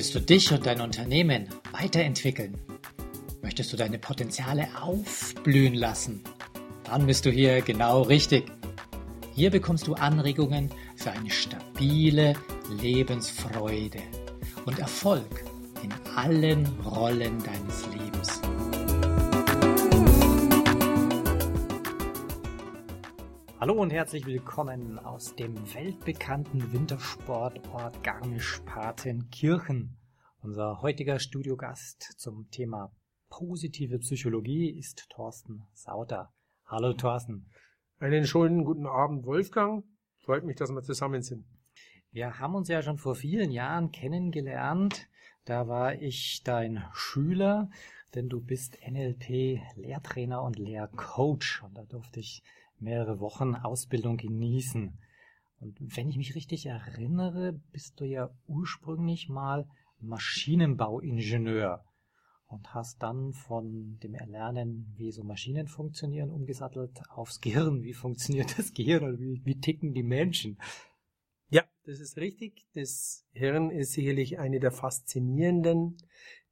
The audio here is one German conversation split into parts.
Willst du dich und dein Unternehmen weiterentwickeln? Möchtest du deine Potenziale aufblühen lassen? Dann bist du hier genau richtig. Hier bekommst du Anregungen für eine stabile Lebensfreude und Erfolg in allen Rollen deines Hallo und herzlich willkommen aus dem weltbekannten Wintersportort Garmisch-Partenkirchen. Unser heutiger Studiogast zum Thema positive Psychologie ist Thorsten Sauter. Hallo Thorsten. Einen schönen guten Abend, Wolfgang. Freut mich, dass wir zusammen sind. Wir haben uns ja schon vor vielen Jahren kennengelernt. Da war ich dein Schüler, denn du bist NLP-Lehrtrainer und Lehrcoach. Und da durfte ich mehrere Wochen Ausbildung genießen. Und wenn ich mich richtig erinnere, bist du ja ursprünglich mal Maschinenbauingenieur und hast dann von dem Erlernen, wie so Maschinen funktionieren, umgesattelt aufs Gehirn. Wie funktioniert das Gehirn oder wie, wie ticken die Menschen? Ja, das ist richtig. Das Hirn ist sicherlich eine der faszinierenden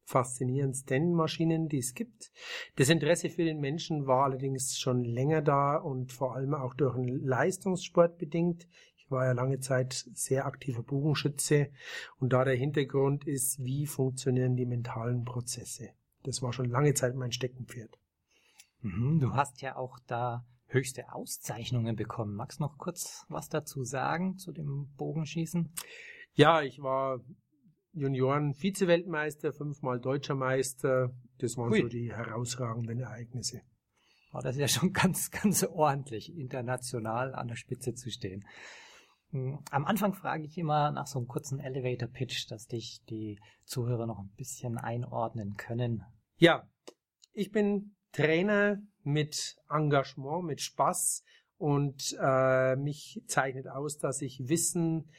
faszinierendsten Maschinen, die es gibt. Das Interesse für den Menschen war allerdings schon länger da und vor allem auch durch den Leistungssport bedingt. Ich war ja lange Zeit sehr aktiver Bogenschütze und da der Hintergrund ist, wie funktionieren die mentalen Prozesse. Das war schon lange Zeit mein Steckenpferd. Mhm, du hast ja auch da höchste Auszeichnungen bekommen. Magst du noch kurz was dazu sagen zu dem Bogenschießen? Ja, ich war Junioren-Vize-Weltmeister, fünfmal Deutscher Meister. Das waren Hui. so die herausragenden Ereignisse. Oh, das ist ja schon ganz, ganz ordentlich, international an der Spitze zu stehen. Hm, am Anfang frage ich immer nach so einem kurzen Elevator-Pitch, dass dich die Zuhörer noch ein bisschen einordnen können. Ja, ich bin Trainer mit Engagement, mit Spaß und äh, mich zeichnet aus, dass ich Wissen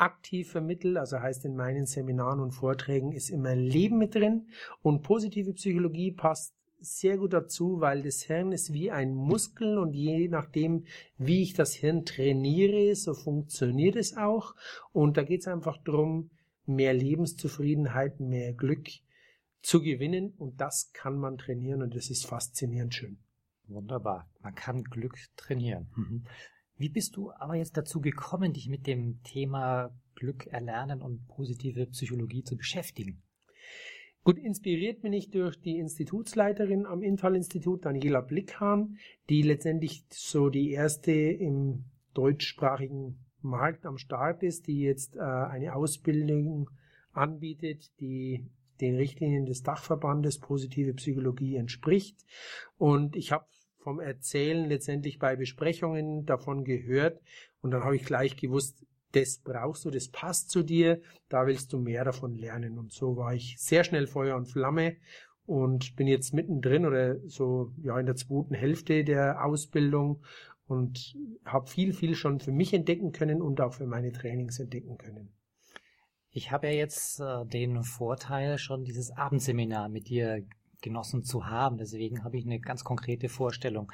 aktiv vermittel, also heißt in meinen Seminaren und Vorträgen ist immer Leben mit drin und positive Psychologie passt sehr gut dazu, weil das Hirn ist wie ein Muskel und je nachdem, wie ich das Hirn trainiere, so funktioniert es auch. Und da geht es einfach darum, mehr Lebenszufriedenheit, mehr Glück zu gewinnen und das kann man trainieren und das ist faszinierend schön. Wunderbar, man kann Glück trainieren. Mhm. Wie bist du aber jetzt dazu gekommen, dich mit dem Thema Glück erlernen und positive Psychologie zu beschäftigen? Gut, inspiriert bin ich durch die Institutsleiterin am Intal-Institut, Daniela Blickhahn, die letztendlich so die erste im deutschsprachigen Markt am Start ist, die jetzt äh, eine Ausbildung anbietet, die den Richtlinien des Dachverbandes Positive Psychologie entspricht. Und ich habe vom Erzählen letztendlich bei Besprechungen davon gehört und dann habe ich gleich gewusst, das brauchst du, das passt zu dir, da willst du mehr davon lernen. Und so war ich sehr schnell Feuer und Flamme und bin jetzt mittendrin oder so ja in der zweiten Hälfte der Ausbildung und habe viel, viel schon für mich entdecken können und auch für meine Trainings entdecken können. Ich habe ja jetzt äh, den Vorteil, schon dieses Abendseminar mit dir genossen zu haben. Deswegen habe ich eine ganz konkrete Vorstellung,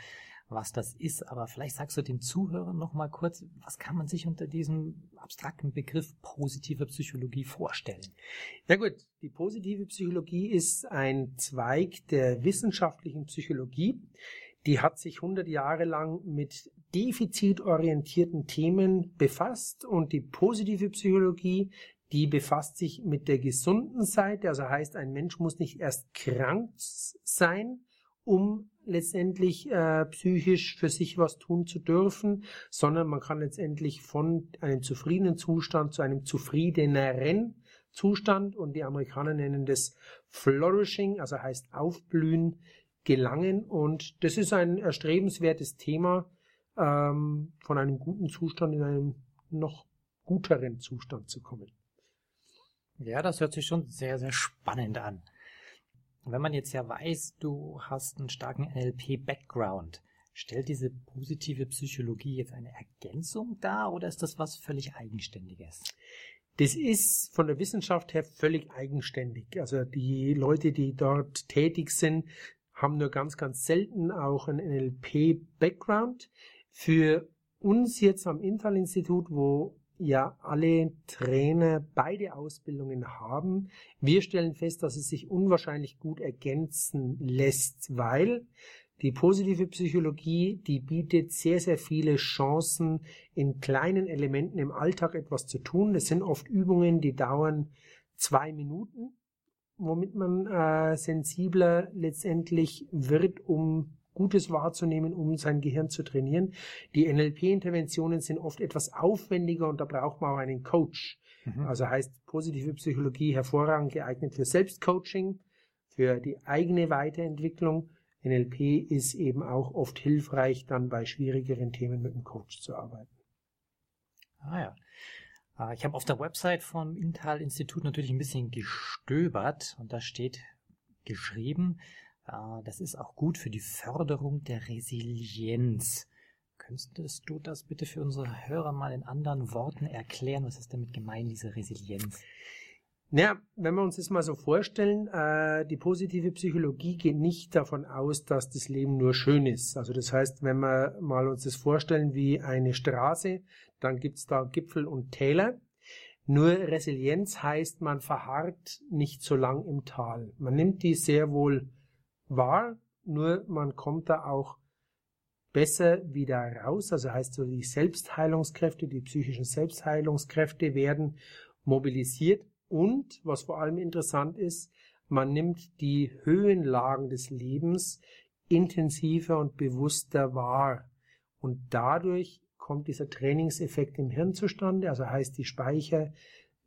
was das ist. Aber vielleicht sagst du den Zuhörern noch mal kurz, was kann man sich unter diesem abstrakten Begriff positive Psychologie vorstellen? Ja gut, die positive Psychologie ist ein Zweig der wissenschaftlichen Psychologie. Die hat sich 100 Jahre lang mit defizitorientierten Themen befasst und die positive Psychologie die befasst sich mit der gesunden Seite, also heißt, ein Mensch muss nicht erst krank sein, um letztendlich äh, psychisch für sich was tun zu dürfen, sondern man kann letztendlich von einem zufriedenen Zustand zu einem zufriedeneren Zustand und die Amerikaner nennen das Flourishing, also heißt aufblühen, gelangen und das ist ein erstrebenswertes Thema, ähm, von einem guten Zustand in einen noch guteren Zustand zu kommen. Ja, das hört sich schon sehr, sehr spannend an. Wenn man jetzt ja weiß, du hast einen starken NLP-Background, stellt diese positive Psychologie jetzt eine Ergänzung dar oder ist das was völlig Eigenständiges? Das ist von der Wissenschaft her völlig eigenständig. Also die Leute, die dort tätig sind, haben nur ganz, ganz selten auch einen NLP-Background. Für uns jetzt am Intal-Institut, wo ja alle Trainer beide Ausbildungen haben. Wir stellen fest, dass es sich unwahrscheinlich gut ergänzen lässt, weil die positive Psychologie, die bietet sehr, sehr viele Chancen, in kleinen Elementen im Alltag etwas zu tun. Das sind oft Übungen, die dauern zwei Minuten, womit man äh, sensibler letztendlich wird, um Gutes wahrzunehmen, um sein Gehirn zu trainieren. Die NLP-Interventionen sind oft etwas aufwendiger und da braucht man auch einen Coach. Mhm. Also heißt positive Psychologie hervorragend geeignet für Selbstcoaching, für die eigene Weiterentwicklung. NLP ist eben auch oft hilfreich, dann bei schwierigeren Themen mit dem Coach zu arbeiten. Ah ja. Ah, ich habe auf der Website vom Intal-Institut natürlich ein bisschen gestöbert und da steht geschrieben, das ist auch gut für die Förderung der Resilienz. Könntest du das bitte für unsere Hörer mal in anderen Worten erklären? Was ist damit gemeint, diese Resilienz? Naja, wenn wir uns das mal so vorstellen, äh, die positive Psychologie geht nicht davon aus, dass das Leben nur schön ist. Also das heißt, wenn wir mal uns das vorstellen wie eine Straße, dann gibt's da Gipfel und Täler. Nur Resilienz heißt, man verharrt nicht so lang im Tal. Man nimmt die sehr wohl wahr, nur man kommt da auch besser wieder raus. Also heißt so, die Selbstheilungskräfte, die psychischen Selbstheilungskräfte werden mobilisiert und, was vor allem interessant ist, man nimmt die Höhenlagen des Lebens intensiver und bewusster wahr. Und dadurch kommt dieser Trainingseffekt im Hirn zustande, also heißt die Speicher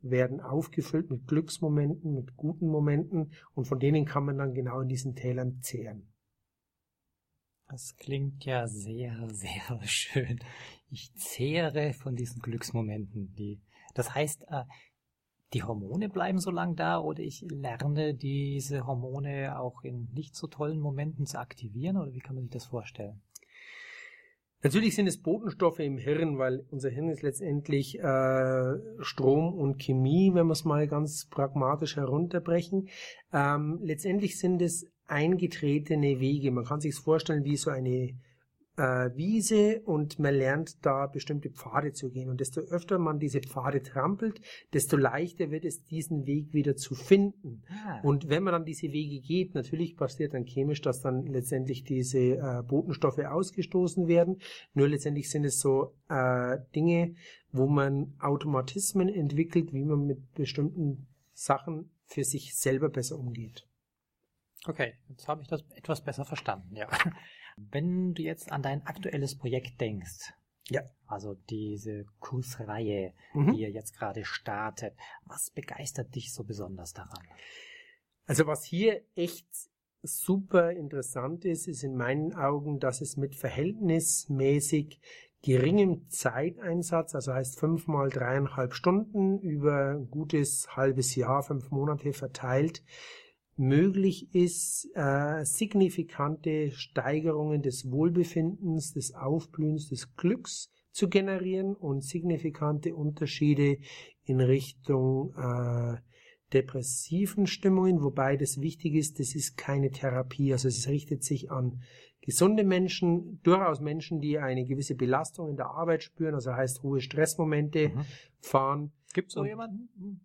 werden aufgefüllt mit Glücksmomenten, mit guten Momenten und von denen kann man dann genau in diesen Tälern zehren. Das klingt ja sehr, sehr schön. Ich zehre von diesen Glücksmomenten. Die, das heißt, äh, die Hormone bleiben so lang da oder ich lerne diese Hormone auch in nicht so tollen Momenten zu aktivieren oder wie kann man sich das vorstellen? Natürlich sind es Botenstoffe im Hirn, weil unser Hirn ist letztendlich äh, Strom und Chemie, wenn wir es mal ganz pragmatisch herunterbrechen. Ähm, letztendlich sind es eingetretene Wege. Man kann sich vorstellen wie so eine äh, Wiese und man lernt da bestimmte Pfade zu gehen. Und desto öfter man diese Pfade trampelt, desto leichter wird es, diesen Weg wieder zu finden. Ah. Und wenn man dann diese Wege geht, natürlich passiert dann chemisch, dass dann letztendlich diese äh, Botenstoffe ausgestoßen werden. Nur letztendlich sind es so äh, Dinge, wo man Automatismen entwickelt, wie man mit bestimmten Sachen für sich selber besser umgeht. Okay, jetzt habe ich das etwas besser verstanden, ja. Wenn du jetzt an dein aktuelles Projekt denkst, ja. Also diese Kursreihe, mhm. die ihr jetzt gerade startet. Was begeistert dich so besonders daran? Also was hier echt super interessant ist, ist in meinen Augen, dass es mit verhältnismäßig geringem Zeiteinsatz, also heißt fünfmal dreieinhalb Stunden über ein gutes halbes Jahr, fünf Monate verteilt, möglich ist, äh, signifikante Steigerungen des Wohlbefindens, des Aufblühens, des Glücks zu generieren und signifikante Unterschiede in Richtung äh, depressiven Stimmungen, wobei das wichtig ist, das ist keine Therapie, also es richtet sich an gesunde Menschen, durchaus Menschen, die eine gewisse Belastung in der Arbeit spüren, also heißt hohe Stressmomente mhm. fahren. Gibt es so jemanden?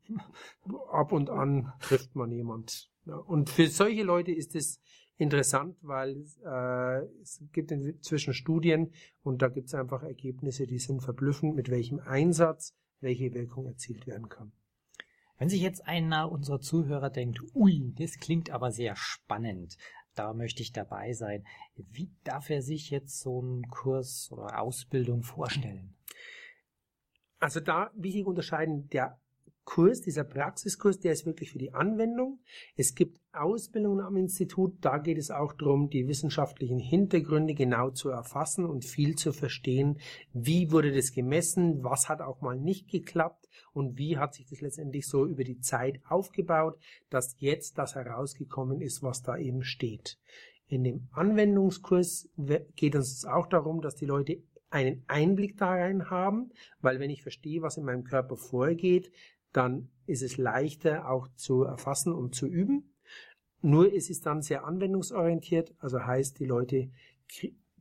Ab und an trifft man jemand. Ja, und für solche Leute ist es interessant, weil äh, es gibt inzwischen Studien und da gibt es einfach Ergebnisse, die sind verblüffend, mit welchem Einsatz welche Wirkung erzielt werden kann. Wenn sich jetzt einer unserer Zuhörer denkt, ui, das klingt aber sehr spannend, da möchte ich dabei sein, wie darf er sich jetzt so einen Kurs oder Ausbildung vorstellen? Also da wichtig unterscheiden, der Kurs, dieser Praxiskurs, der ist wirklich für die Anwendung. Es gibt Ausbildungen am Institut, da geht es auch darum, die wissenschaftlichen Hintergründe genau zu erfassen und viel zu verstehen, wie wurde das gemessen, was hat auch mal nicht geklappt und wie hat sich das letztendlich so über die Zeit aufgebaut, dass jetzt das herausgekommen ist, was da eben steht. In dem Anwendungskurs geht es auch darum, dass die Leute einen Einblick darin haben, weil wenn ich verstehe, was in meinem Körper vorgeht, dann ist es leichter auch zu erfassen und zu üben. Nur ist es dann sehr anwendungsorientiert, also heißt, die Leute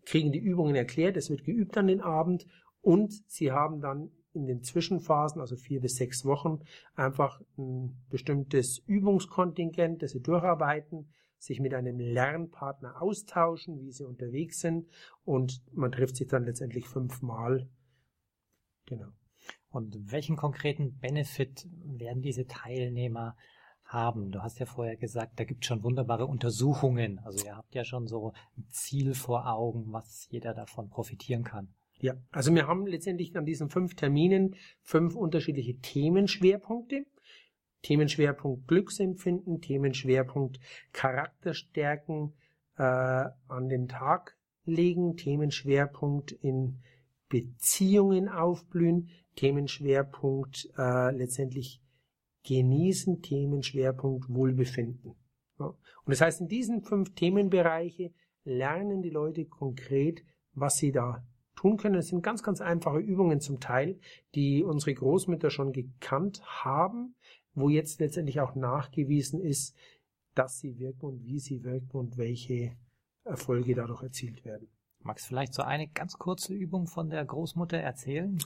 kriegen die Übungen erklärt, es wird geübt an den Abend und sie haben dann in den Zwischenphasen, also vier bis sechs Wochen, einfach ein bestimmtes Übungskontingent, das sie durcharbeiten, sich mit einem Lernpartner austauschen, wie sie unterwegs sind und man trifft sich dann letztendlich fünfmal. Genau. Und welchen konkreten Benefit werden diese Teilnehmer haben? Du hast ja vorher gesagt, da gibt es schon wunderbare Untersuchungen. Also ihr habt ja schon so ein Ziel vor Augen, was jeder davon profitieren kann. Ja, also wir haben letztendlich an diesen fünf Terminen fünf unterschiedliche Themenschwerpunkte. Themenschwerpunkt Glücksempfinden, Themenschwerpunkt Charakterstärken äh, an den Tag legen, Themenschwerpunkt in Beziehungen aufblühen, Themenschwerpunkt äh, letztendlich genießen, Themenschwerpunkt Wohlbefinden. Ja. Und das heißt, in diesen fünf Themenbereiche lernen die Leute konkret, was sie da tun können. Es sind ganz, ganz einfache Übungen zum Teil, die unsere Großmütter schon gekannt haben, wo jetzt letztendlich auch nachgewiesen ist, dass sie wirken und wie sie wirken und welche Erfolge dadurch erzielt werden. Magst vielleicht so eine ganz kurze Übung von der Großmutter erzählen?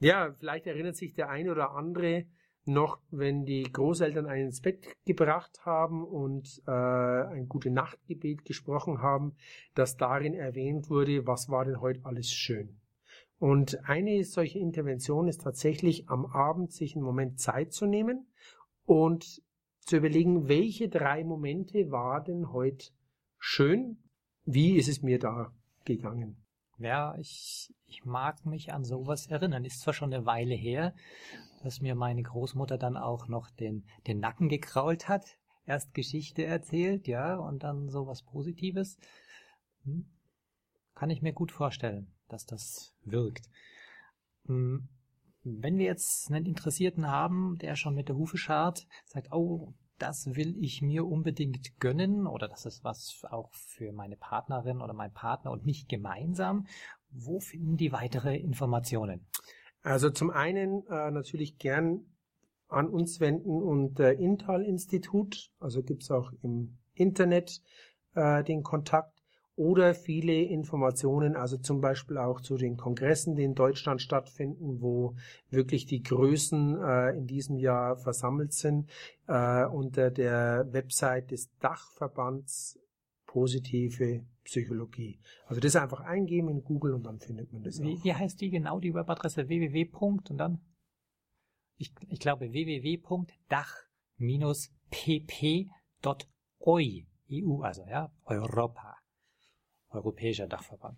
Ja, vielleicht erinnert sich der eine oder andere noch, wenn die Großeltern einen ins Bett gebracht haben und äh, ein gute Nachtgebet gesprochen haben, dass darin erwähnt wurde, was war denn heute alles schön. Und eine solche Intervention ist tatsächlich am Abend sich einen Moment Zeit zu nehmen und zu überlegen, welche drei Momente war denn heute schön? Wie ist es mir da gegangen? Ja, ich, ich mag mich an sowas erinnern. Ist zwar schon eine Weile her, dass mir meine Großmutter dann auch noch den, den Nacken gekrault hat. Erst Geschichte erzählt, ja, und dann sowas Positives. Hm. Kann ich mir gut vorstellen, dass das wirkt. Hm. Wenn wir jetzt einen Interessierten haben, der schon mit der Hufe schart, sagt, oh, das will ich mir unbedingt gönnen oder das ist was auch für meine Partnerin oder mein Partner und mich gemeinsam. Wo finden die weitere Informationen? Also zum einen äh, natürlich gern an uns wenden und äh, Intal-Institut, also gibt's auch im Internet äh, den Kontakt oder viele Informationen, also zum Beispiel auch zu den Kongressen, die in Deutschland stattfinden, wo wirklich die Größen äh, in diesem Jahr versammelt sind, äh, unter der Website des Dachverbands Positive Psychologie. Also das einfach eingeben in Google und dann findet man das wie, auch. Wie heißt die genau, die Webadresse? www. und dann? Ich, ich glaube www.dach-pp.oi. EU, also ja, Europa. Europäischer Dachverband.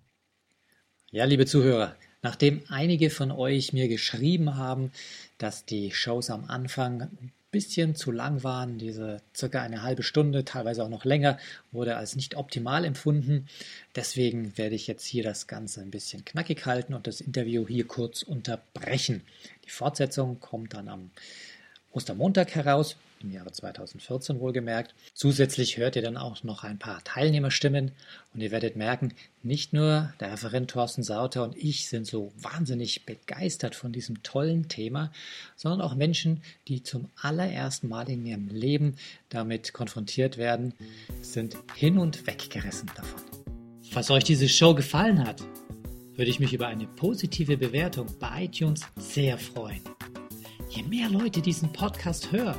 Ja, liebe Zuhörer, nachdem einige von euch mir geschrieben haben, dass die Shows am Anfang bisschen zu lang waren. Diese circa eine halbe Stunde, teilweise auch noch länger, wurde als nicht optimal empfunden. Deswegen werde ich jetzt hier das Ganze ein bisschen knackig halten und das Interview hier kurz unterbrechen. Die Fortsetzung kommt dann am Ostermontag heraus im Jahre 2014 wohlgemerkt. Zusätzlich hört ihr dann auch noch ein paar Teilnehmerstimmen und ihr werdet merken, nicht nur der Referent Thorsten Sauter und ich sind so wahnsinnig begeistert von diesem tollen Thema, sondern auch Menschen, die zum allerersten Mal in ihrem Leben damit konfrontiert werden, sind hin und weggerissen davon. Falls euch diese Show gefallen hat, würde ich mich über eine positive Bewertung bei iTunes sehr freuen. Je mehr Leute diesen Podcast hören,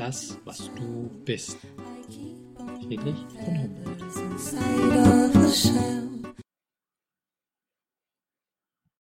das, was du bist. Friedrich von Humboldt.